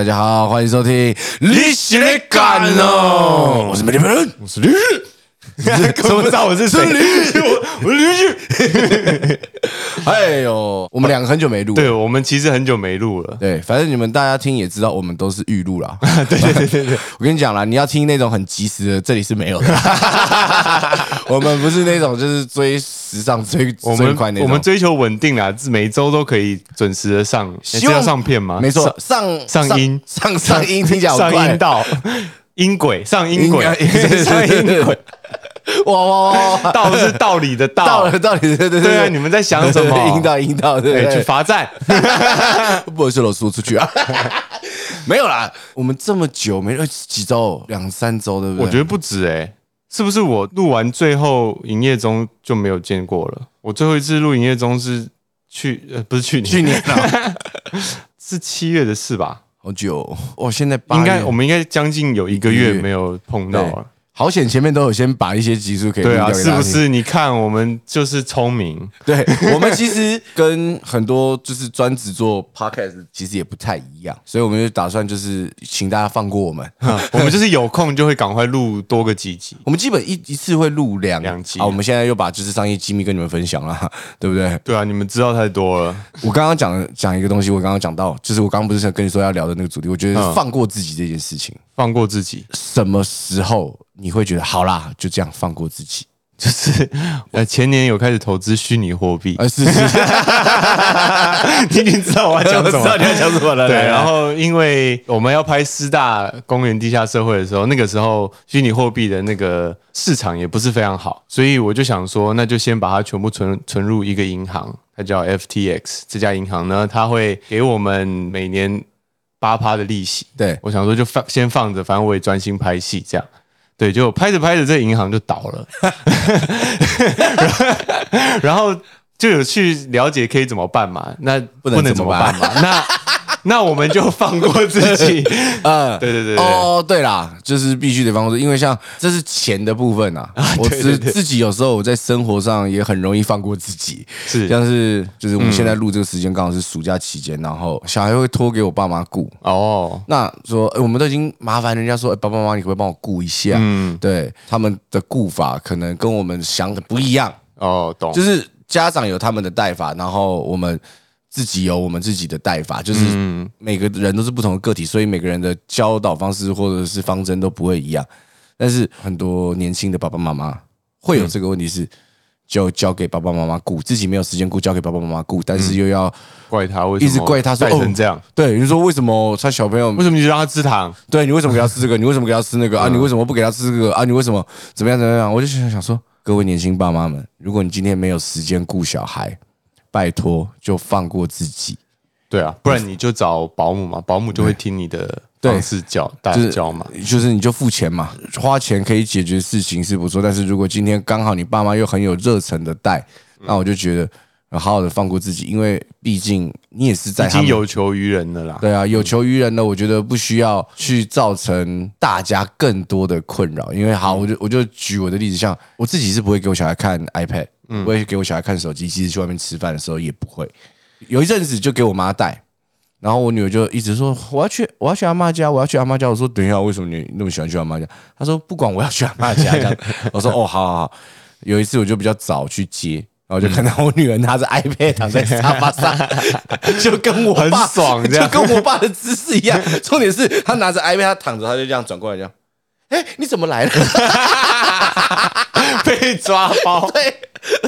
嗨，大家好，欢迎收听《历史的感哦》，我是美丽人，我是驴，怎么知道我是谁？我我驴去。哎呦，我们两个很久没录，对我们其实很久没录了。对，反正你们大家听也知道，我们都是预录啦。对对对对对，我跟你讲啦，你要听那种很及时的，这里是没有的。我们不是那种就是追时尚追我追快那种，们我们追求稳定啦，每周都可以准时的上。希望是要上片吗？没错，上上音上上音听起来好上怪音道，音轨上音轨上音轨，哇哇哇哇！道是道理的道。到了，到底对对对对啊，你们在想什么？引导引导，对哎去对对，罚站。不好意思，我说出去啊。没有啦，我们这么久没呃几周，两三周，对不对？我觉得不止哎，是不是我录完最后营业中就没有见过了？我最后一次录营业中是去呃不是去年去年啊，是七月的事吧？好久哦，哇，现在八应该我们应该将近有一个月没有碰到了。好险，前面都有先把一些集数给对啊？是不是？你看我们就是聪明，对我们其实跟很多就是专职做 podcast 其实也不太一样，所以我们就打算就是请大家放过我们。我们就是有空就会赶快录多个几集。我们基本一一次会录两两集啊，我们现在又把就是商业机密跟你们分享了，对不对？对啊，你们知道太多了。我刚刚讲的讲一个东西，我刚刚讲到，就是我刚刚不是想跟你说要聊的那个主题，我觉得嗯放过自己这件事情，放过自己，什么时候你会觉得好啦，就这样放过自己？就是 呃前年有开始投资虚拟货币，呃，是是是，你已经知道我要讲什么你。要讲什么了对，然后因为我们要拍师大公园地下社会的时候，那个时候虚拟货币的那个市场也不是非常好，所以我就想说，那就先把它全部存存入一个银行，它叫 FTX 这家银行呢，它会给我们每年八趴的利息。对我想说就放先放着，反正我也专心拍戏这样。对，就拍着拍着，这个银行就倒了，然后就有去了解可以怎么办嘛？那不能怎么办嘛？那 那我们就放过自己。嗯，对对对对。哦，对啦，就是必须得放过自己，因为像这是钱的部分啊，我对对对。自自己有时候我在生活上也很容易放过自己，是。像是就是我们现在录这个时间刚好是暑假期间，然后小孩会托给我爸妈顾，哦，那说、诶我们都已经麻烦人家说，诶爸爸妈妈，你可不可以帮我顾一下？嗯，对，他们的顾法可能跟我们想的不一样，哦，懂，就是家长有他们的带法，然后我们自己有我们自己的带法，就是嗯，每个人都是不同的个体，所以每个人的教导方式或者是方针都不会一样。但是很多年轻的爸爸妈妈会有这个问题是。就交给爸爸妈妈顾，自己没有时间顾，交给爸爸妈妈顾，但是又要、怪他为什么一直怪他说带成这样？对你说为什么他小朋友为什么你就让他吃糖？对你为什么给他吃这个？你为什么给他吃那个 啊？你为什么不给他吃这个啊？你为什么怎么样怎么样？我就想想说，各位年轻爸妈们，如果你今天没有时间顾小孩，拜托就放过自己，对啊，不然你就找保姆嘛，保姆就会听你的对方式教大就是教嘛。就是你就付钱嘛，花钱可以解决事情是不错，但是如果今天刚好你爸妈又很有热忱的带，那我就觉得呃好好的放过自己，因为毕竟你也是在已经们有求于人的啦。对啊，有求于人呢，我觉得不需要去造成大家更多的困扰。因为好，我就我就举我的例子，像我自己是不会给我小孩看 iPad，不会给我小孩看手机，即使去外面吃饭的时候也不会。有一阵子就给我妈带，然后我女儿就一直说我要去我要去阿妈家，我要去阿妈家。我说等一下，为什么你那么喜欢去阿妈家？她说不管我要去阿妈家这样。我说哦，好好好。有一次我就比较早去接。然后就看到我女儿拿着 iPad 躺在沙发上，就跟我爸很爽这就样跟我爸的姿势一样。重点是他拿着 iPad，他躺着，他就这样转过来，这样。哎，你怎么来了？被抓包，对，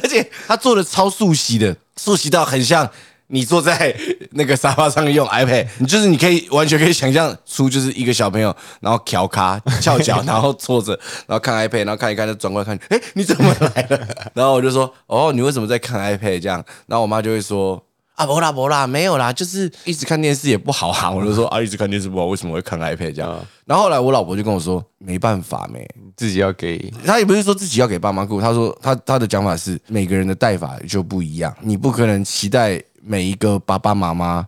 而且他做的超速袭的，速袭到很像你坐在那个沙发上用 iPad，你就是你可以完全可以想象出就是一个小朋友，然后翘咖翘脚，然后坐着，然后看 iPad，然后看一看就转过来看，哎，你怎么来了？然后我就说，哦，你为什么在看 iPad 这样？然后我妈就会说。啊，不啦不啦，没有啦，就是一直看电视也不好啊。我就说 啊，一直看电视不好，为什么会看 iPad 这样？然后后来我老婆就跟我说，没办法没，自己要给她也不是说自己要给爸妈顾，她说她她的讲法是每个人的带法就不一样，你不可能期待每一个爸爸妈妈，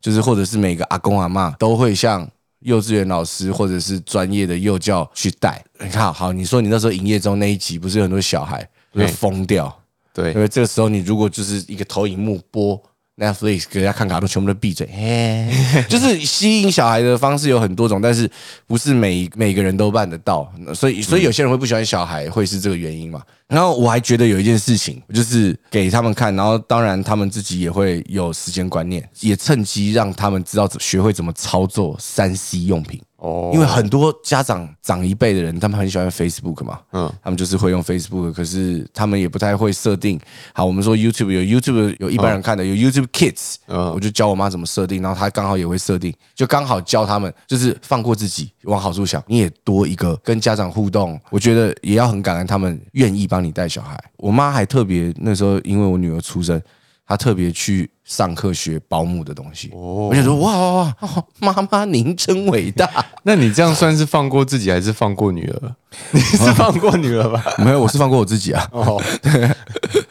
就是或者是每个阿公阿妈都会像幼稚园老师或者是专业的幼教去带。你看好，你说你那时候营业中那一集不是有很多小孩会疯掉，对因为这个时候你如果就是一个投影幕播。Netflix 给人家看卡通，全部都闭嘴。嘿，就是吸引小孩的方式有很多种，但是不是每每个人都办得到，所以所以有些人会不喜欢小孩，会是这个原因嘛？然后我还觉得有一件事情，就是给他们看，然后当然他们自己也会有时间观念，也趁机让他们知道学会怎么操作三 C 用品。哦因为很多家长长一辈的人，他们很喜欢 Facebook 嘛，嗯嗯，他们就是会用 Facebook，可是他们也不太会设定。好，我们说 YouTube 有 YouTube 有一般人看的，有 YouTube Kids，嗯，嗯我就教我妈怎么设定，然后她刚好也会设定，就刚好教他们，就是放过自己，往好处想，你也多一个跟家长互动，我觉得也要很感恩他们愿意帮你带小孩。我妈还特别那时候，因为我女儿出生。她特别去上课学保姆的东西，哦我就说哇哇哇，哦妈妈您真伟大。那你这样算是放过自己，还是放过女儿？你是放过女儿吧？没有，我是放过我自己啊。哦，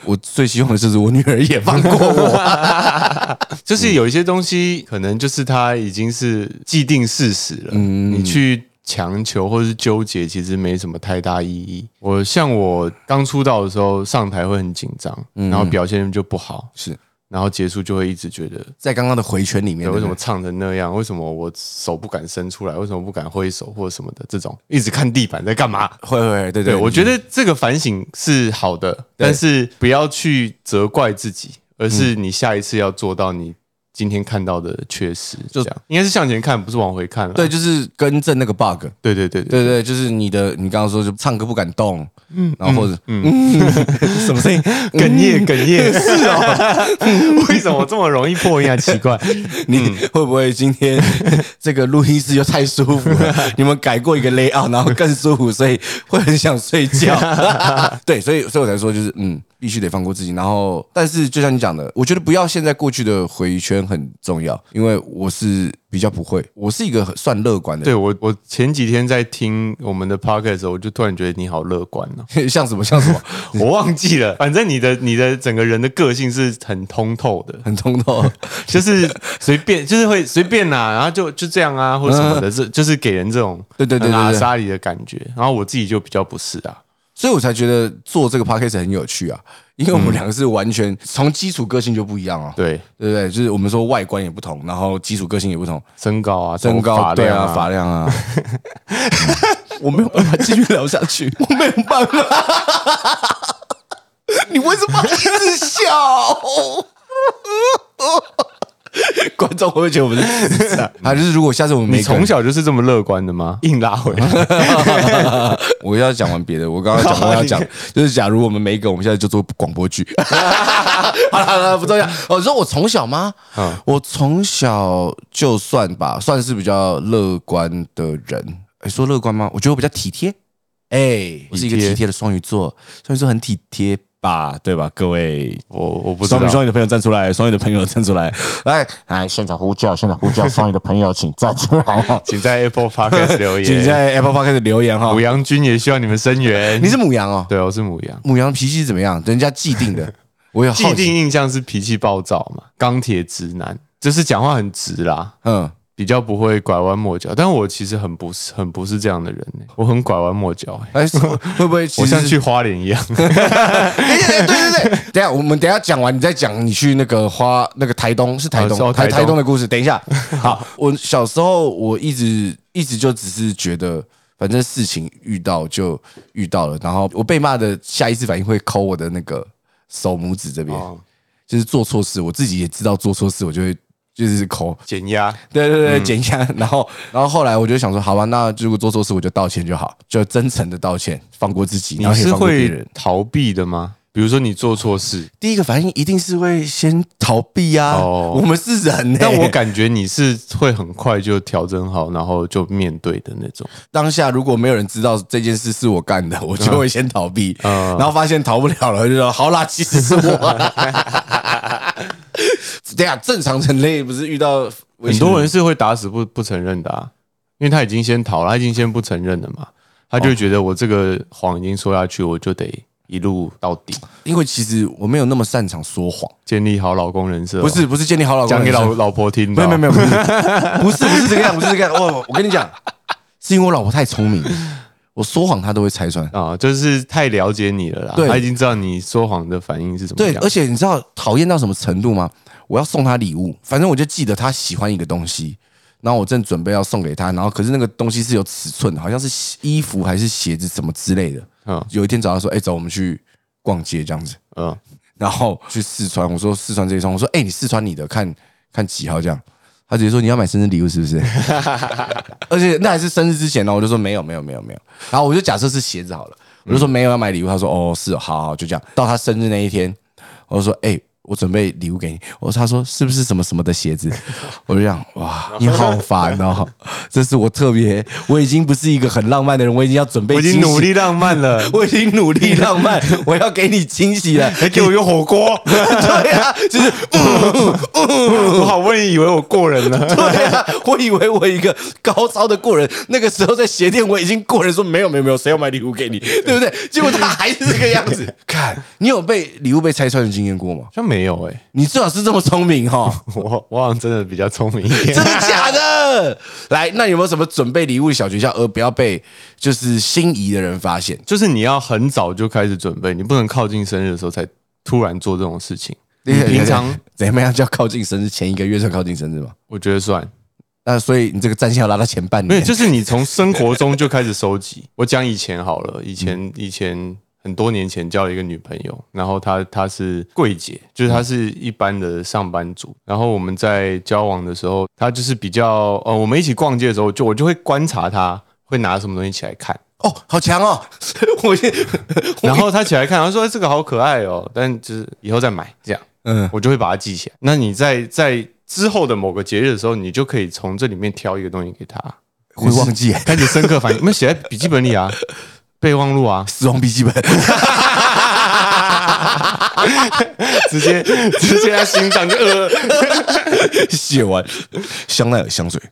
我最希望的就是我女儿也放过我。就是有一些东西，可能就是它已经是既定事实了，嗯你去强求或是纠结，其实没什么太大意义。我像我刚出道的时候，上台会很紧张，然后表现就不好，是然后结束就会一直觉得。在刚刚的回圈里面，对，为什么唱成那样？为什么我手不敢伸出来？为什么不敢挥手或者什么的？这种一直看地板在干嘛？会会对，对，我觉得这个反省是好的，但是不要去责怪自己，而是你下一次要做到你今天看到的缺失，就这样，应该是向前看，不是往回看了。对，就是更正那个 bug。对对对对，对对，就是你的，你刚刚说就唱歌不敢动，嗯，然后或者嗯，什么声音？哽咽哽咽是哦，为什么这么容易破音啊？奇怪，你会不会今天这个录音室又太舒服了？你们改过一个 layout，然后更舒服，所以会很想睡觉。对，所以所以我才说，就是嗯，必须得放过自己。然后，但是就像你讲的，我觉得不要现在过去的回圈很重要，因为我是比较不会，我是一个很算乐观的对我我前几天在听我们的 podcast 的时候，我就突然觉得你好乐观哦。人，像什么像什么，我忘记了，反正你的你的整个人的个性是很通透的，很通透。就是随便，就是会随便呐、然后就就这样啊，或者什么的，这就是给人这种对对对阿对莎里的感觉。然后我自己就比较不是啊，所以我才觉得做这个 podcast 很有趣啊，因为我们两个是完全从基础个性就不一样啊，对，对不对？就是我们说外观也不同，然后基础个性也不同，身高啊，身高对啊，发量啊，我没有办法继续聊下去，我没有办法。你为什么一直笑？观众会不会觉得我们是？啊，就是如果下次我们你没从小就是这么乐观的吗？硬拉回来，我要讲完别的，我刚刚讲我要讲，就是假如我们没梗，我们现在就做广播剧。好了好了，不重要。哦，你说我从小吗？嗯我从小就算吧，算是比较乐观的人。哎，说乐观吗？我觉得我比较体贴。哎，我是一个体贴体贴的双鱼座，双鱼座很体贴吧？对吧？各位我我不知道双鱼。双鱼的朋友站出来，双鱼的朋友站出来，来 来现场呼叫，现场呼叫，双鱼的朋友请站出来，请在 Apple Podcast 留言。请在 Apple Podcast 留言哈母。羊君也需要你们声援。你是母羊哦，对，我是母羊。母羊脾气怎么样？人家既定的，我有既定印象是脾气暴躁嘛，钢铁直男，就是讲话很直啦，嗯，比较不会拐弯抹角。但我其实很不是很不是这样的人、欸，我很拐弯抹角、欸，哎，是会不会 我像去花莲一样。对对对，等一下我们等一下讲完，你再讲你去那个花那个台东是台东、台哦台东台东的故事。等一下，好，我小时候我一直一直就只是觉得。反正事情遇到就遇到了，然后我被骂的下意识反应会抠我的那个手拇指这边，哦，就是做错事，我自己也知道做错事，我就会就是口，减压。对对对，减压。然后，然后后来我就想说，好吧，那如果做错事，我就道歉就好，就真诚的道歉，放过自己，然后也你是会放过别人。逃避的吗？比如说你做错事，第一个反应一定是会先逃避啊，哦我们是人、欸，但我感觉你是会很快就调整好，然后就面对的那种。当下如果没有人知道这件事是我干的，我就会先逃避，嗯然后发现逃不了了，就说好啦，其实是我 啦。等一下，正常人类不是遇到很多人是会打死不不承认的啊，因为他已经先逃了，他已经先不承认了嘛，他就会觉得我这个谎已经说下去，我就得一路到底，因为其实我没有那么擅长说谎，建立好老公人设。哦、不是不是建立好老公讲给老老婆听的。哦，没有没有没有，不是不是不是这个样，不是这个样。我我跟你讲，是因为我老婆太聪明了，我说谎他都会拆穿。啊，就是太了解你了啦，对他已经知道你说谎的反应是什么对，而且你知道讨厌到什么程度吗？我要送他礼物，反正我就记得他喜欢一个东西，然后我正准备要送给他，然后可是那个东西是有尺寸的，好像是衣服还是鞋子什么之类的。嗯有一天早上说，哎、走，我们去逛街这样子，嗯，然后去试穿。我说试穿这一双，我说，哎、你试穿你的，看看几号这样。他直接说你要买生日礼物是不是？而且那还是生日之前呢，我就说没有没有没有没有。然后我就假设是鞋子好了，我就说没有要买礼物。他说哦是，好好就这样。到他生日那一天，我就说哎、我准备礼物给你。我说他说是不是什么什么的鞋子？我就想哇，你好烦哦！这是我特别，我已经不是一个很浪漫的人，我已经要准备，我已经努，力浪漫了，我已经努力浪漫，我要给你惊喜了。还给我一个火锅，对啊，就是我好不容易以为我过人了。对啊，我以为我一个高超的过人，那个时候在鞋店我已经过人说没有没有没有，谁要买礼物给你，对不对？结果他还是这个样子。看你有被礼物被拆穿的经验过吗？像没有哎、你最好是这么聪明哈、我我好像真的比较聪明一点 真。的假的？来，那有没有什么准备礼物的小诀窍，而不要被就是心仪的人发现？就是你要很早就开始准备，你不能靠近生日的时候才突然做这种事情。你平常怎么样叫靠近生日前一个月算靠近生日吗？我觉得算，那所以你这个战线要拉到前半没有，就是你从生活中就开始收集。我讲以前好了，以前以前很多年前交了一个女朋友，然后她她是柜姐，就是她是一般的上班族。然后我们在交往的时候，她就是比较呃，我们一起逛街的时候，就我就会观察她会拿什么东西起来看。哦，好强哦！我先，然后她起来看，她说、哎这个好可爱哦，但就是以后再买这样。嗯，我就会把它记起来。那你在在之后的某个节日的时候，你就可以从这里面挑一个东西给她，会忘记开始深刻反应。我们写在笔记本里啊，备忘录啊，死亡笔记本。直接直接他心脏就呃，写完，香奈儿香水，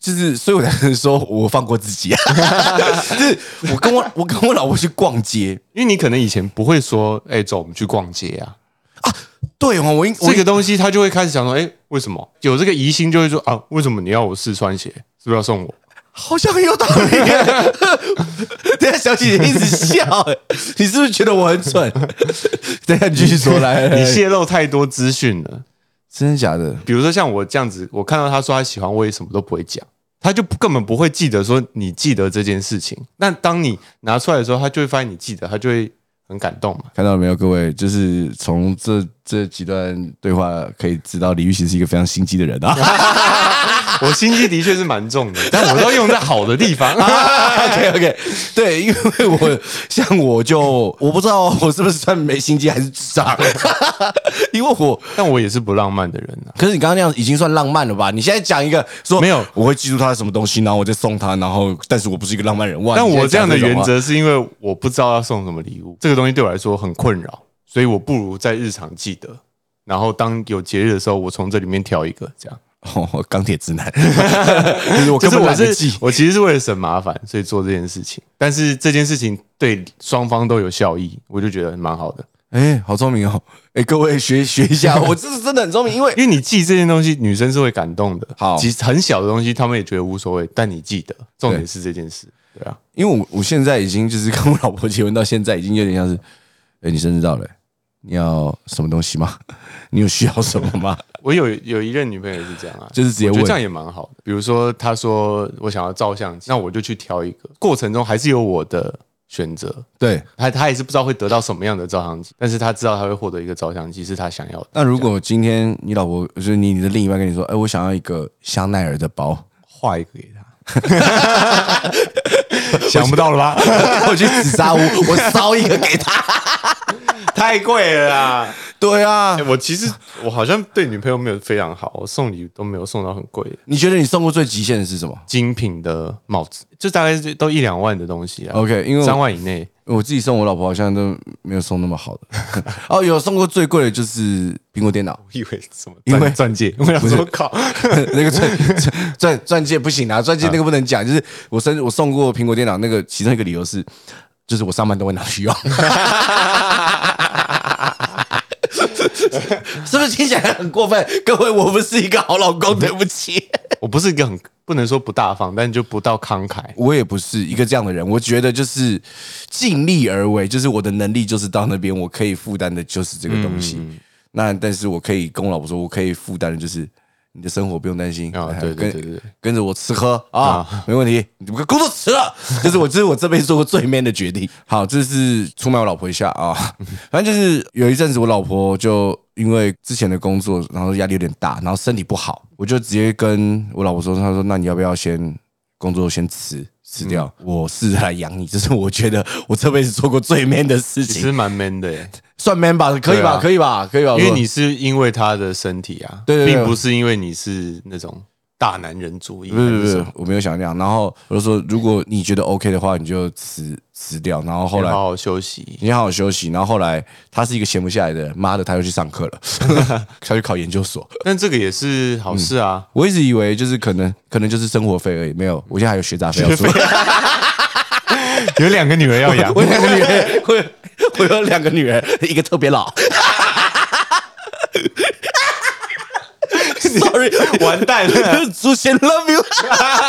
就是，所以我才能说我放过自己啊。就是我跟我我跟我老婆去逛街，因为你可能以前不会说，哎、走，我们去逛街啊。啊对哦，我应我这个东西他就会开始想说，哎、为什么有这个疑心，就会说啊，为什么你要我试穿鞋？是不是要送我？好像很有道理耶。等下小姐姐一直笑，哎你是不是觉得我很蠢？等下你继续说来，你泄露太多资讯了。真的假的？比如说像我这样子，我看到他说他喜欢，我也什么都不会讲，他就根本不会记得说你记得这件事情。那当你拿出来的时候，他就会发现你记得，他就会很感动嘛。看到了没有，各位？就是从这这几段对话可以知道，李玉玺是一个非常心机的人啊。我心机的确是蛮重的，但我都用在好的地方。OK OK，对，因为我像我就我不知道我是不是算没心机还是智障，因为我但我也是不浪漫的人啊。可是你刚刚那样已经算浪漫了吧？你现在讲一个说没有我会记住他的什么东西，然后我再送他，然后但是我不是一个浪漫人哇！但我这样的原则是因为我不知道要送什么礼物，这个东西对我来说很困扰，所以我不如在日常记得，然后当有节日的时候，我从这里面挑一个，这样。哦，钢铁直男，就是我根本就是我是记。我其实是为了省麻烦，所以做这件事情。但是这件事情对双方都有效益，我就觉得蛮好的。哎，好聪明哦！哎，各位学 学一下，我这是真的很聪明，因为因为你记这件东西，女生是会感动的。好其实很小的东西，他们也觉得无所谓，但你记得，重点是这件事。对啊，因为我我现在已经就是跟我老婆结婚到现在，已经有点像是，哎，你生日到了，你要什么东西吗？你有需要什么吗？我有有一任女朋友也是这样啊，就是直接问我觉得这样也蛮好的。比如说，她说我想要照相机，那我就去挑一个，过程中还是有我的选择。对，他他也是不知道会得到什么样的照相机，但是他知道他会获得一个照相机是他想要的。那如果今天你老婆就是你你的另一半跟你说，哎，我想要一个香奈儿的包，画一个给他，想不到了吧？我去紫砂屋，我烧一个给他。太贵了啦！对啊哎，我其实我好像对女朋友没有非常好，我送礼都没有送到很贵的你觉得你送过最极限的是什么精品的帽子，就大概是都一两万的东西啊。？OK，因为三我万以内，我自己送我老婆好像都没有送那么好的。哦，有送过最贵的就是苹果电脑，我以为什么因为钻钻戒，我想说靠，那个钻钻钻钻戒不行啊，钻戒那个不能讲。就是我生日我送过苹果电脑，那个其中一个理由是，就是我上班都会拿去用。是不是听起来很过分？各位，我不是一个好老公，对不起。我不是一个很不能说不大方，但就不到慷慨。我也不是一个这样的人，我觉得就是尽力而为，就是我的能力就是到那边，我可以负担的就是这个东西。那但是我可以跟我老婆说，我可以负担的就是你的生活不用担心啊对对跟对对跟着我吃喝啊，没问题，你们工作辞了，这是我这是我这辈子做过最 man 的决定。好，这是出卖我老婆一下啊，反正就是有一阵子我老婆就因为之前的工作，然后压力有点大，然后身体不好，我就直接跟我老婆说，她说那你要不要先工作先辞辞掉，我试着来养你，这是我觉得我这辈子做过最 man 的事情，其实蛮 man 的耶，算 man 吧，可以吧？啊可以吧？可以吧？因为你是因为他的身体啊，并不是因为你是那种大男人主义。不是不是还什么，我没有想那样。然后我就说，如果你觉得 OK 的话，你就辞辞掉。然后后来好好休息。你好好休息。然后后来他是一个闲不下来的人，妈的，他又去上课了，他去考研究所。但这个也是好事啊，我一直以为就是可能可能就是生活费而已，没有，我现在还有学杂费要付。有两个女儿要养我。有两个女儿，我有我有两个女儿，一个特别老。Sorry，完蛋了，祖先 love you。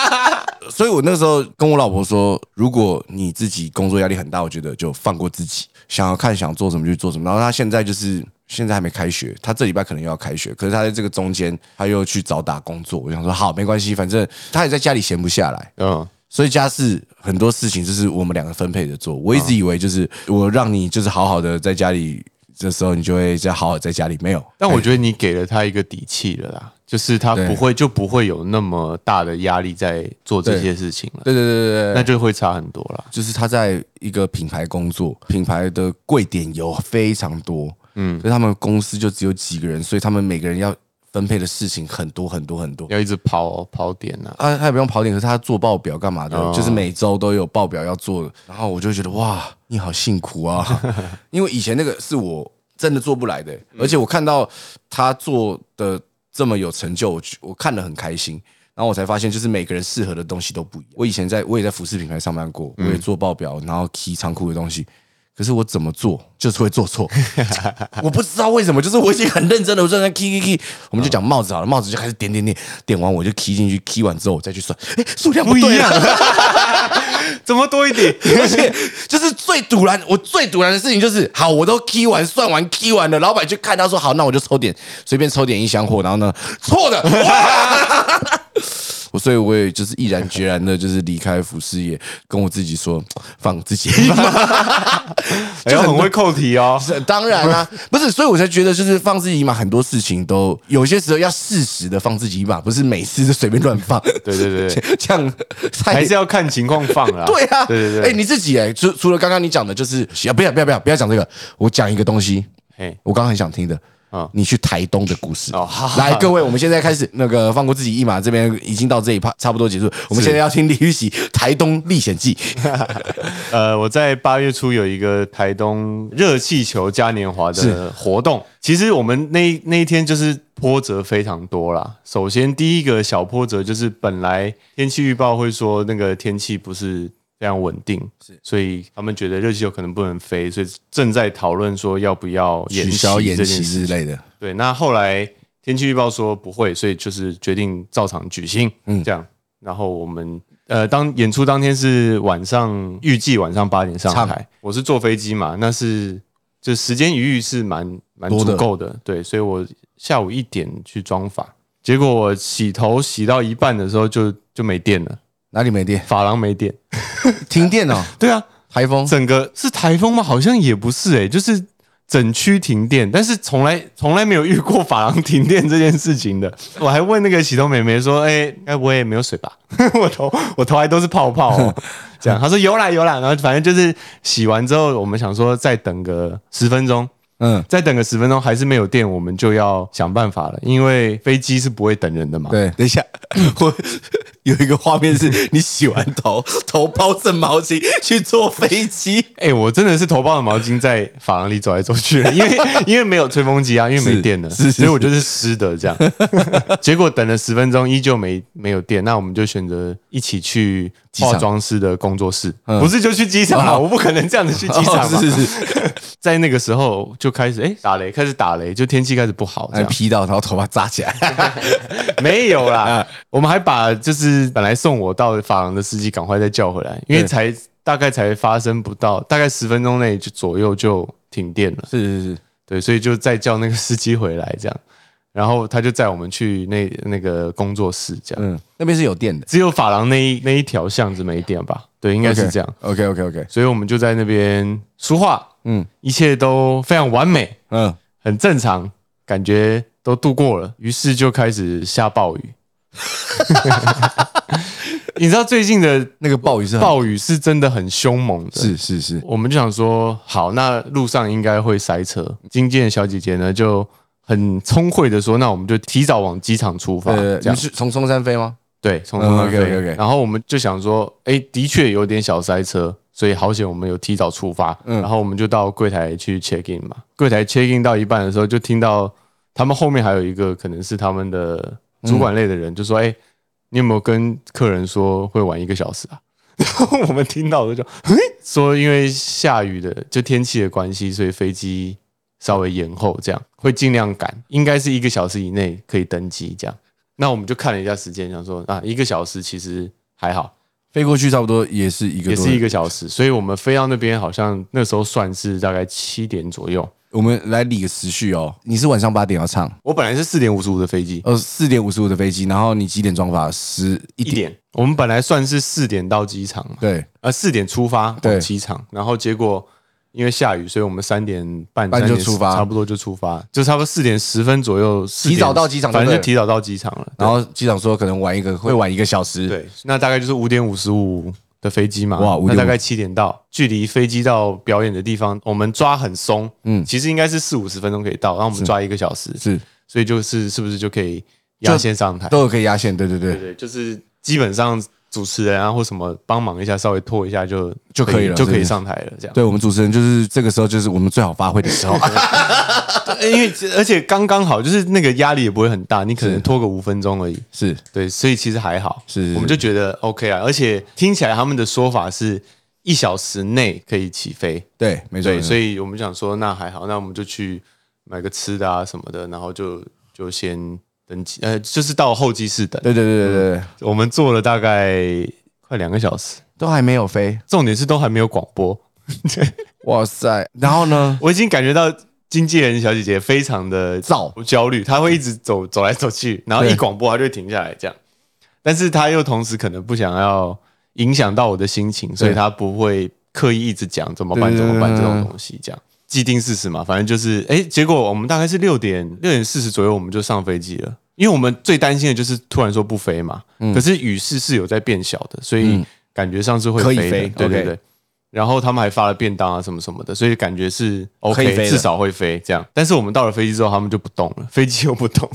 所以我那时候跟我老婆说，如果你自己工作压力很大，我觉得就放过自己，想要看想做什么就做什么。然后她现在就是现在还没开学，她这礼拜可能又要开学，可是她在这个中间，她又去找打工做。我想说好，没关系，反正她也在家里闲不下来。嗯，所以家事很多事情就是我们两个分配着做。我一直以为就是我让你就是好好的在家里，这时候你就会再好好在家里，没有。但我觉得你给了他一个底气了啦，就是他不会就不会有那么大的压力在做这些事情了，对对对对对，那就会差很多了。就是他在一个品牌工作，品牌的柜点有非常多，嗯，所以他们公司就只有几个人，所以他们每个人要分配的事情很多很多很多。要一直跑跑点呐、啊，啊，他也不用跑点，可是他做报表干嘛的？哦就是每周都有报表要做，然后我就觉得哇，你好辛苦啊！因为以前那个是我真的做不来的，而且我看到他做的这么有成就，我我看得很开心。然后我才发现，就是每个人适合的东西都不一样。我以前在我也在服饰品牌上班过，我也做报表，然后 key 仓库的东西。可是我怎么做就是会做错，我不知道为什么，就是我已经很认真的，我正在 key key key，我们就讲帽子好了，帽子就开始点点点，点完我就 key 进去，key 完之后我再去算，哎，数量不对啊，怎么多一点？而且就是最堵然，我最堵然的事情就是，好，我都 key 完算完 key 完了，老板去看他说好，那我就抽点，随便抽点一箱货，然后呢，错的，哇！我所以我也就是毅然决然的，就是离开服饰业，跟我自己说放自己一马。哎呦，很会扣题哦。是当然啦、不是，所以我才觉得就是放自己一马，很多事情都有些时候要适时的放自己一马，不是每次就随便乱放。对对对对，这样 还是要看情况放啦。对啊，对对对。哎、你自己哎，除除了刚刚你讲的，就是啊，不要不要不要不要讲这个，我讲一个东西，嘿，我刚刚很想听的。嗯你去台东的故事哦好来，各位，我们现在开始那个放过自己一马，这边已经到这一趴，差不多结束。我们现在要听李玉玺《台东历险记》。呃，我在八月初有一个台东热气球嘉年华的活动，其实我们那那一天就是波折非常多啦。首先第一个小波折就是本来天气预报会说那个天气不是非常稳定，是，所以他们觉得热气球可能不能飞，所以正在讨论说要不要延取期消延期之类的，对，那后来天气预报说不会，所以就是决定照常举行，嗯，这样。然后我们呃，当演出当天是晚上，预计晚上八点上台。我是坐飞机嘛，那是就时间余裕是蛮蛮足够的，对，所以我下午一点去装法，结果我洗头洗到一半的时候就就没电了，哪里没电？发廊没电。停电哦，对啊，台风。整个是台风吗？好像也不是诶、就是整区停电，但是从来从来没有遇过发廊停电这件事情的。我还问那个洗头妹妹说：“哎、该不会没有水吧？我头我头还都是泡泡哦。”这样，她说有啦有啦，然后反正就是洗完之后，我们想说再等个十分钟。嗯，再等个十分钟还是没有电，我们就要想办法了，因为飞机是不会等人的嘛。对，等一下，我有一个画面是 你洗完头，头包着毛巾去坐飞机。哎、我真的是头包着毛巾在法郎里走来走去，因为 因为没有吹风机啊，因为没电了，所以我就是湿的这样。结果等了十分钟，依旧没没有电，那我们就选择一起去化场。妆师的工作室，嗯。不是就去机场啊，哦。我不可能这样子去机场。哦是是是，在那个时候就开始哎、打雷，开始打雷，就天气开始不好，这样。劈到，然后头发扎起来。没有嗯。啦。我们还把就是本来送我到发廊的司机赶快再叫回来，因为才大概才发生不到大概十分钟内就左右就停电了，是是是，对，所以就再叫那个司机回来这样，然后他就载我们去那那个工作室这样。嗯，那边是有电的，只有发廊那一那一条巷子没电吧？对，应该是这样。OK OK OK，所以我们就在那边书画，嗯一切都非常完美，嗯，很正常，感觉都度过了。于是就开始下暴雨。你知道最近的那个暴雨是很暴雨是真的很凶猛的，是是是，我们就想说，好，那路上应该会塞车。经纪人小姐姐呢就很聪慧的说，那我们就提早往机场出发，呃，这样你是从松山飞吗？对，从松山飞。然后我们就想说，哎，的确有点小塞车，所以好险我们有提早出发。嗯然后我们就到柜台去 check in 嘛。柜台 check in 到一半的时候，就听到他们后面还有一个可能是他们的主管类的人，就说：“哎，你有没有跟客人说会晚一个小时啊？” 然后我们听到的就，诶说因为下雨的，就天气的关系，所以飞机稍微延后，这样会尽量赶，应该是一个小时以内可以登机这样。那我们就看了一下时间，想说啊，一个小时其实还好，飞过去差不多也是一个，也是一。个小时，所以我们飞到那边好像那时候算是大概七点左右。我们来理个时序哦，你是晚上八点要唱，我本来是四点五十五的飞机，呃，四点五十五的飞机，然后你几点装法？十一点。点，我们本来算是四点到机场嘛，对，呃，四点出发对往机场，然后结果因为下雨，所以我们三点半半就出发差不多就出发，就差不多四点十分左右提早到机场反正就提早到机场了。然后机长说可能晚一个，会晚一个小时。，对，那大概就是五点五十五的飞机嘛，哇那大概七点到，距离飞机到表演的地方，我们抓很松，嗯嗯，其实应该是四五十分钟可以到，然后我们抓一个小时，是所以就是是不是就可以压线上台？都有可以压线。对对对，对对，就是基本上主持人啊或什么帮忙一下，稍微拖一下就就可以了就可以上台了，这样。对我们主持人就是这个时候就是我们最好发挥的时候。因为而且刚刚好，就是那个压力也不会很大，你可能拖个五分钟而已。是对，所以其实还好，是是我们就觉得 OK 啊。而且听起来他们的说法是一小时内可以起飞，对，没错。所以以我们想说那还好，那我们就去买个吃的啊什么的，然后就就先登机，呃，就是到候机室等。对对对对对对，我们坐了大概快两个小时，都还没有飞。重点是都还没有广播，哇塞！然后呢？我已经感觉到经纪人小姐姐非常的躁焦虑，她会一直走走来走去，然后一广播她就会停下来这样，但是她又同时可能不想要影响到我的心情，所以她不会刻意一直讲怎么办怎么办这种东西这样。既定事实嘛，反正就是，哎，结果我们大概是六点六点四十左右我们就上飞机了，因为我们最担心的就是突然说不飞嘛，可是雨势是有在变小的，所以嗯。感觉上是会飞的，可以飞对对对。然后他们还发了便当啊什么什么的，所以感觉是 OK，至少会飞这样。但是我们到了飞机之后，他们就不动了，飞机又不动。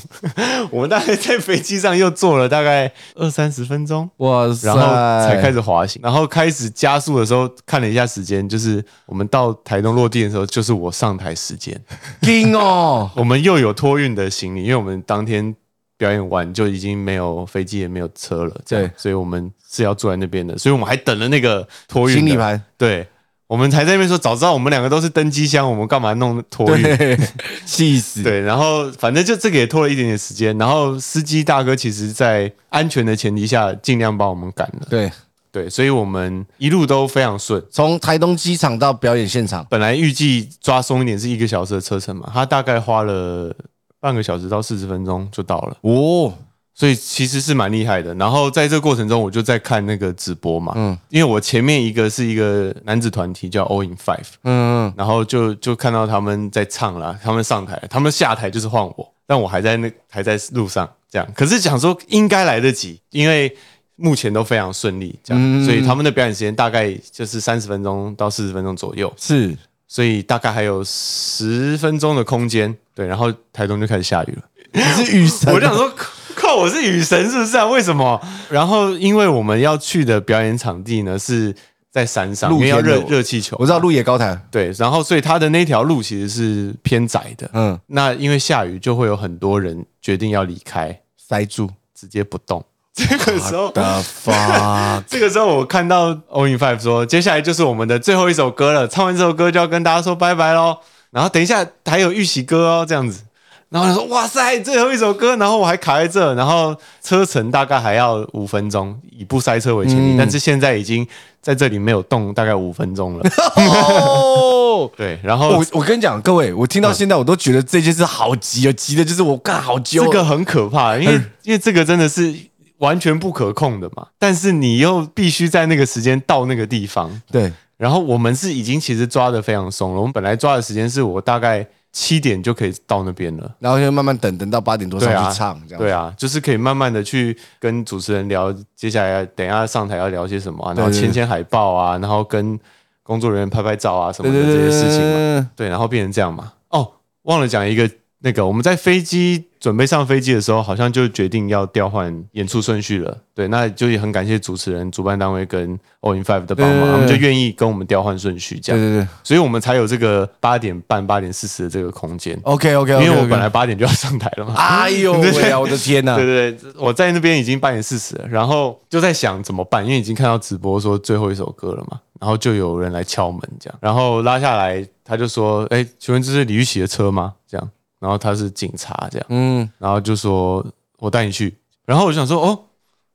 我们大概在飞机上又坐了大概二三十分钟，哇塞！然后才开始滑行。然后开始加速的时候，看了一下时间，就是我们到台东落地的时候，就是我上台时间。惊哦！我们又有托运的行李，因为我们当天表演完就已经没有飞机也没有车了，对所以我们是要坐在那边的，所以我们还等了那个托运行李盘，对，我们才在那边说，早知道我们两个都是登机箱，我们干嘛弄托运？对，气死！对，然后反正就这个也拖了一点点时间，然后司机大哥其实在安全的前提下，尽量帮我们赶了。对，对，所以我们一路都非常顺。从台东机场到表演现场，本来预计抓松一点是一个小时的车程嘛，他大概花了半个小时到四十分钟就到了。哦，所以其实是蛮厉害的。然后在这个过程中，我就在看那个直播嘛，嗯嗯，因为我前面一个是一个男子团体叫 All in Five，嗯，然后就就看到他们在唱啦，他们上台，他们下台就是换我，但我还在那还在路上这样。可是想说应该来得及，因为目前都非常顺利，这样，嗯所以他们的表演时间大概就是三十分钟到四十分钟左右，是所以大概还有十分钟的空间。对，然后台东就开始下雨了。你是雨神，我就想说，靠，我是雨神是不是啊？为什么？然后因为我们要去的表演场地呢是在山上，露因为要热热气球，我知道鹿野高台，对，然后所以它的那条路其实是偏窄的。嗯，那因为下雨，就会有很多人决定要离开，塞住，直接不动。这个时候！这个时候我看到 All in Five 说，接下来就是我们的最后一首歌了，唱完这首歌就要跟大家说拜拜喽。然后等一下还有预习歌哦，这样子。然后他说：“哇塞，最后一首歌，然后我还卡在这，然后车程大概还要五分钟，以不塞车为前提，但是现在已经在这里没有动大概五分钟了。哦，对，然后我我跟你讲，各位，我听到现在我都觉得这件事好急哦，急的就是我干好久。这个很可怕，因为因为这个真的是完全不可控的嘛，但是你又必须在那个时间到那个地方。对，然后我们是已经其实抓的非常松了，我们本来抓的时间是我大概七点就可以到那边了。然后就慢慢等，等到八点多对啊上去唱，这样。对啊，就是可以慢慢的去跟主持人聊，接下来等一下上台要聊些什么啊，然后签签海报啊，然后跟工作人员拍拍照啊什么的这些事。情嘛。对，然后变成这样嘛。哦，忘了讲一个，那个我们在飞机准备上飞机的时候，好像就决定要调换演出顺序了。对，那就也很感谢主持人、主办单位跟 All in Five 的帮忙，他们就愿意跟我们调换顺序，这样，对对对所以我们才有这个八点半、八点四十的这个空间。，OK OK，因为我本来八点就要上台了嘛。哎呦 我的天呐！对对对，我在那边已经八点四十了，然后就在想怎么办，因为已经看到直播说最后一首歌了嘛，然后就有人来敲门这样，然后拉下来，他就说：“哎，请问这是李玉玺的车吗？”这样，然后他是警察这样，嗯，然后就说：“我带你去。”然后我就想说：“哦，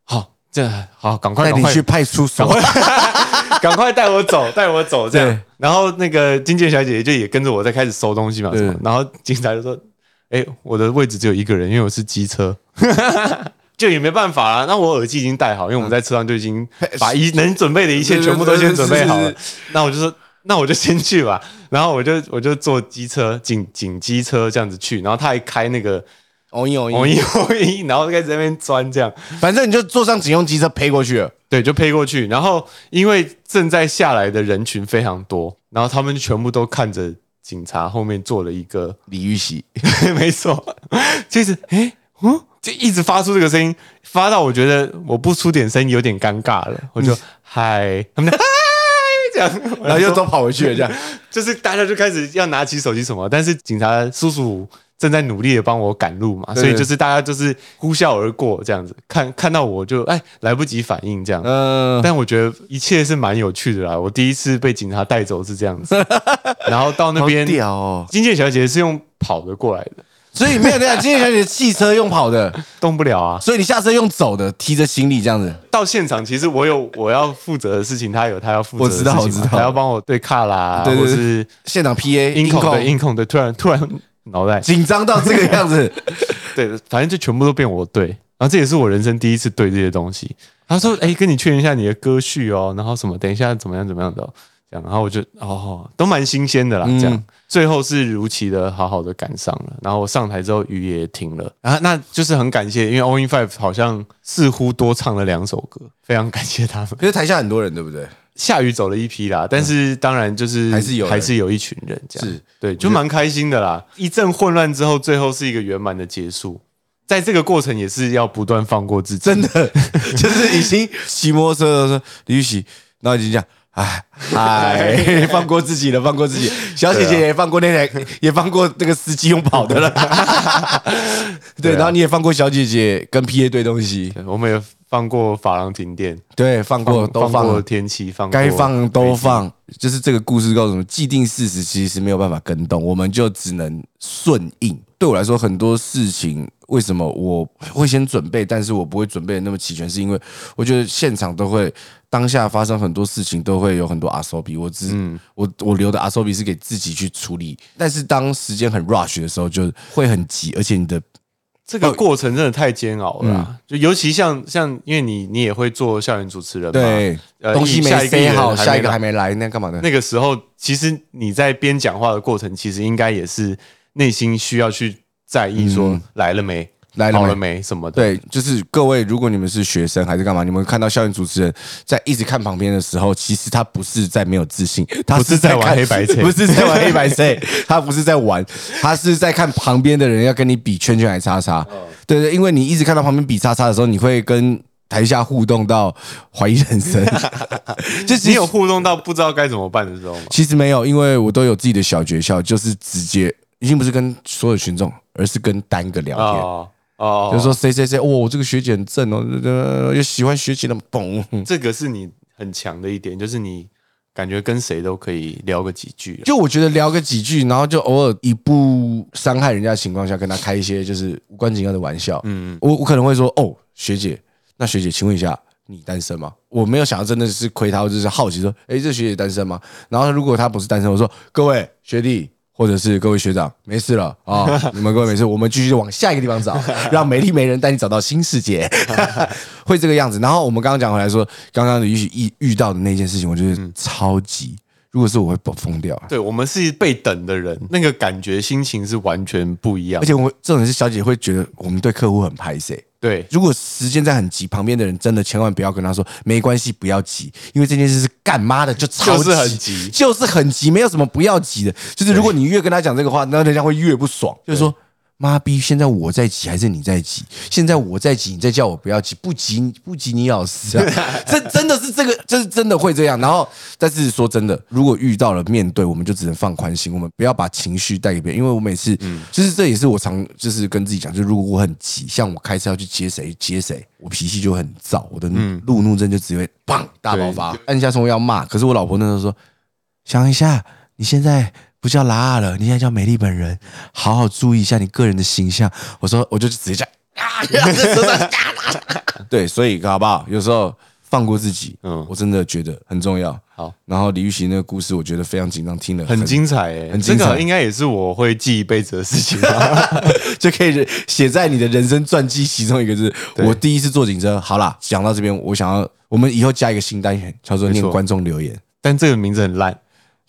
好，这样好，赶快带你去派出所。赶快带我走，带我走这样。然后那个金姐小姐姐就也跟着我在开始收东西嘛，对然后警察就说：“哎、我的位置只有一个人，因为我是机车。”就也没办法啦，那我耳机已经戴好，因为我们在车上就已经 把一能准备的一切全部都先准备好了。那我就说，那我就先去吧。然后我就我就坐机车，警警机车这样子去。然后他还开那个哦一哦哦一，一哦一，然后开始在那边钻这样。反正你就坐上警用机车飞过去了。对，就飞过去，然后因为正在下来的人群非常多，然后他们全部都看着警察后面坐了一个，李玉玺，没错，就是诶，嗯，就一直发出这个声音，发到我觉得我不出点声音有点尴尬了，我就嗨，他们这样，然后又都跑回去了，这样。就是大家就开始要拿起手机什么，但是警察叔叔正在努力的帮我赶路嘛，所以就是大家就是呼啸而过这样子，看看到我就哎来不及反应这样，嗯，但我觉得一切是蛮有趣的啦。我第一次被警察带走是这样子，然后到那边。金姐小姐是用跑的过来的，所以没有那样，今天你的汽车用跑的，动不了啊。所以你下车用走的，提着行李这样子。到现场其实我有我要负责的事情，他有他要负责的事情，我知道我知道。他要帮我对卡啦，对对对。或是现场 PA 音控。对音控对，突然 突然脑袋。紧张到这个样子，对，反正就全部都变我对，然后这也是我人生第一次对这些东西。他说：“哎、跟你确认一下你的歌序哦，然后什么，等一下怎么样怎么样的哦、这样。”然后我就哦，都蛮新鲜的啦，这样。嗯最后是如期的好好的赶上了，然后我上台之后雨也停了，然后那就是很感谢，因为 All in Five 好像似乎多唱了两首歌，非常感谢他们。可是台下很多人，对不对？下雨走了一批啦，但是当然就是还是有人还是有一群人这样，是对，就蛮开心的啦。一阵混乱之后，最后是一个圆满的结束。在这个过程也是要不断放过自己，真的 就是已经骑摩托车的时候，李玉玺，然后已经这样，哎 哎，放过自己了，放过自己。小姐姐也放过那台，也放过那个司机用跑的了。对，对啊然后你也放过小姐姐跟 PA 对东西，我们也放过法郎停电，对，放过都放过，天气，放过该放都放。就是这个故事告诉我们，既定事实其实是没有办法跟动，我们就只能顺应。对我来说，很多事情为什么我会先准备，但是我不会准备的那么齐全，是因为我觉得现场都会当下发生很多事情，都会有很多阿手比。我只、我我留的阿手比是给自己去处理，但是当时间很 rush 的时候，就会很急，而且你的这个过程真的太煎熬了啊、就尤其像像，因为你你也会做校园主持人嘛，对呃东西没下一个塞好，下一个还没来，那干嘛呢？那个时候，其实你在边讲话的过程，其实应该也是内心需要去在意说、来了没，嗯来了没了没什么的。对，就是各位，如果你们是学生还是干嘛，你们看到校园主持人在一直看旁边的时候，其实他不是在没有自信，他 不是在玩黑白菜 不是在玩黑白菜，他不是在玩，他是在看旁边的人要跟你比圈圈还叉叉。哦对对，因为你一直看到旁边比叉叉的时候，你会跟台下互动到怀疑人生。就其实你有互动到不知道该怎么办的时候吗？其实没有，因为我都有自己的小诀窍，就是直接已经不是跟所有群众，而是跟单个聊天。哦，哦，就是说谁谁谁，哦，这个学姐很正哦，呃，又喜欢学姐的嘣，这个是你很强的一点，就是你感觉跟谁都可以聊个几句。就我觉得聊个几句，然后就偶尔以不伤害人家的情况下，跟他开一些就是无关紧要的玩笑。嗯，我我可能会说，哦，学姐，那学姐，请问一下，你单身吗？我没有想到真的是亏他，我只是好奇说，诶，这学姐单身吗？然后如果她不是单身，我说各位学弟。或者是各位学长，没事了啊！你们各位没事，我们继续往下一个地方找，让美丽美人带你找到新世界，会这个样子。然后我们刚刚讲回来说，刚刚的也许遇遇到的那件事情，我觉得超级。如果是我会疯掉，对我们是被等的人，那个感觉心情是完全不一样。而且我这种是小姐会觉得我们对客户很排斥。对，如果时间在很急，旁边的人真的千万不要跟他说没关系，不要急，因为这件事是干妈的，就超是很急，就是很急，没有什么不要急的。就是如果你越跟他讲这个话，那人家会越不爽，就是说。妈逼！现在我在急还是你在急？现在我在急，你再叫我不要急，不急不急你要死啊！这真的是这个，这是真的会这样。然后，但是说真的，如果遇到了面对，我们就只能放宽心，我们不要把情绪带给别人。因为我每次，嗯，就是这也是我常就是跟自己讲，就如果我很急，像我开车要去接谁接谁，我脾气就很躁，我的路怒症就只会砰大爆发，按下冲要骂。可是我老婆那时候说，想一下，你现在。不叫拉拉了，你现在叫美丽本人，好好注意一下你个人的形象。我说，我就直接讲啊，对，所以好不好？有时候放过自己，嗯，我真的觉得很重要。好，然后李玉玺那个故事，我觉得非常紧张，听了很精彩，哎，很精彩，应该也是我会记一辈子的事情，就可以写在你的人生传记其中一个字。我第一次坐警车，好啦，讲到这边，我想要我们以后加一个新单元，叫做念观众留言，但这个名字很烂。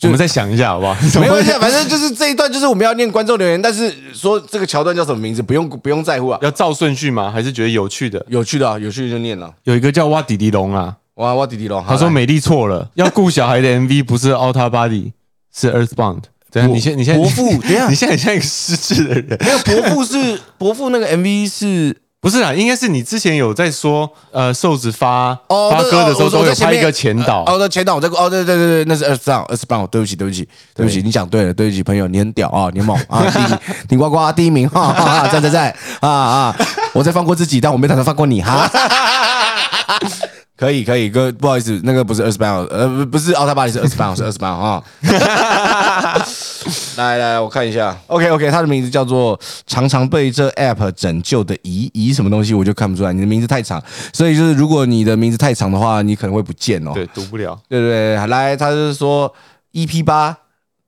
我们再想一下好不好？没关系，反正就是这一段，就是我们要念观众留言，但是说这个桥段叫什么名字，不用不用在乎啊。要照顺序吗？还是觉得有趣的？有趣的啊，有趣的就念了。有一个叫挖迪迪龙啊，哇挖迪迪龙，他说美丽错了，要顾小孩的 MV 不是 Alta Body，是 Earthbound。等下，你先，你先伯父，等下，你现在很像一个失智的人。没有伯父是伯父，那个 MV 是。不是啊，应该是你之前有在说，呃，瘦子发发歌的时候都有拍一个前导。哦，那前导我在哦，对对对对，那是二十三二十八对不起对不起对不起，你讲对了，对不起朋友，你很屌啊，你猛啊，顶呱呱第一名哈，在在在啊啊，我在放过自己，但我没打算放过你哈。可以可以，哥不好意思，那个不是二十八号，呃不不是奥特巴里是二十八号，是二十八号哈。来来，我看一下，OK OK，他的名字叫做常常被这 App 拯救的姨姨什么东西，我就看不出来，你的名字太长，所以就是如果你的名字太长的话，你可能会不见哦。对，读不了。对对，来，他就是说 EP 八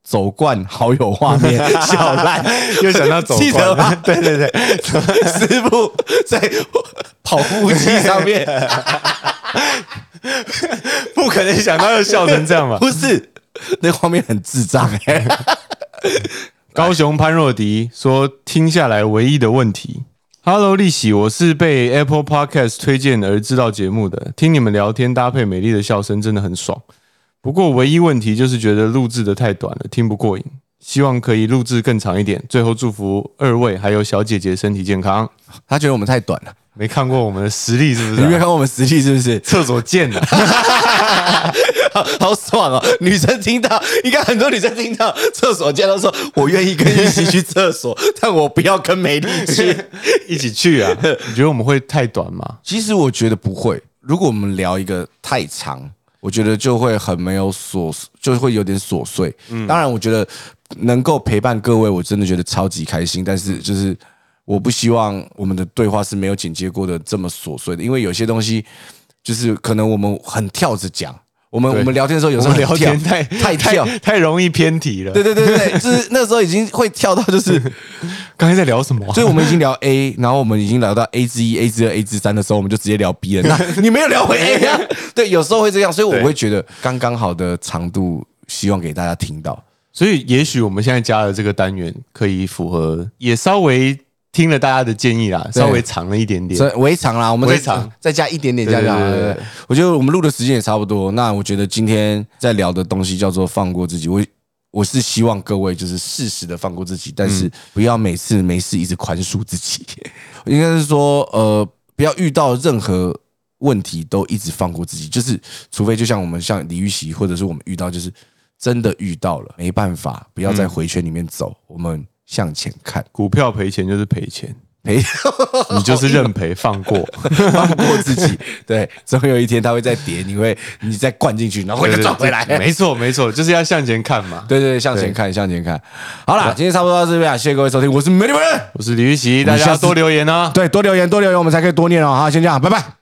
走惯好友画面，小赖又想到走惯，对对 对，师傅在跑步机上面。不可能想到要笑成这样吧？不是，那画面很智障哎。高雄潘若迪说：“听下来唯一的问题，Hello 利喜，我是被 Apple Podcast 推荐而知道节目的。听你们聊天搭配美丽的笑声真的很爽。不过唯一问题就是觉得录制的太短了，听不过瘾。希望可以录制更长一点。最后祝福二位还有小姐姐身体健康。他觉得我们太短了。”没看过我们的实力是不是？你没看过我们实力是不是？厕所见了，好爽哦！女生听到，应该很多女生听到厕所见都说：“我愿意跟你一起去厕所，但我不要跟美丽去 一起去啊！”你觉得我们会太短吗？其实我觉得不会。如果我们聊一个太长，我觉得就会很没有琐，就会有点琐碎。嗯，当然，我觉得能够陪伴各位，我真的觉得超级开心。但是就是。我不希望我们的对话是没有剪接过的这么琐碎的，因为有些东西就是可能我们很跳着讲，我们我们聊天的时候有时候聊天太太跳太容易偏题了。对对对对，就是 那时候已经会跳到就是 刚才在聊什么，所以我们已经聊 A，然后我们已经聊到 A 之一、A 之二、A 之三的时候，我们就直接聊 B 了。那你没有聊回 A 啊？对，有时候会这样，所以我会觉得刚刚好的长度，希望给大家听到。所以也许我们现在加的这个单元可以符合，也稍微。听了大家的建议啦，稍微长了一点点，所以微长啦，我们再长再加一点点，加加。我觉得我们录的时间也差不多。那我觉得今天在聊的东西叫做放过自己。我我是希望各位就是适时的放过自己，但是不要每次没事一直宽恕自己。应该是说，呃，不要遇到任何问题都一直放过自己，就是除非就像我们像李玉玺，或者是我们遇到就是真的遇到了没办法，不要在回圈里面走。我们。向前看，股票赔钱就是赔钱，赔 你就是认赔放过，放过自己。对，总有一天它会再跌，你会你再灌进去，然后会再对转回来。没错没错，就是要向前看嘛。对对对，向前看，向前看。好啦，今天差不多到这边啊，谢谢各位收听，我是美女们。我是李玉玺，大家要多留言啊。对，多留言，多留言，我们才可以多念哦。好，先这样，拜拜。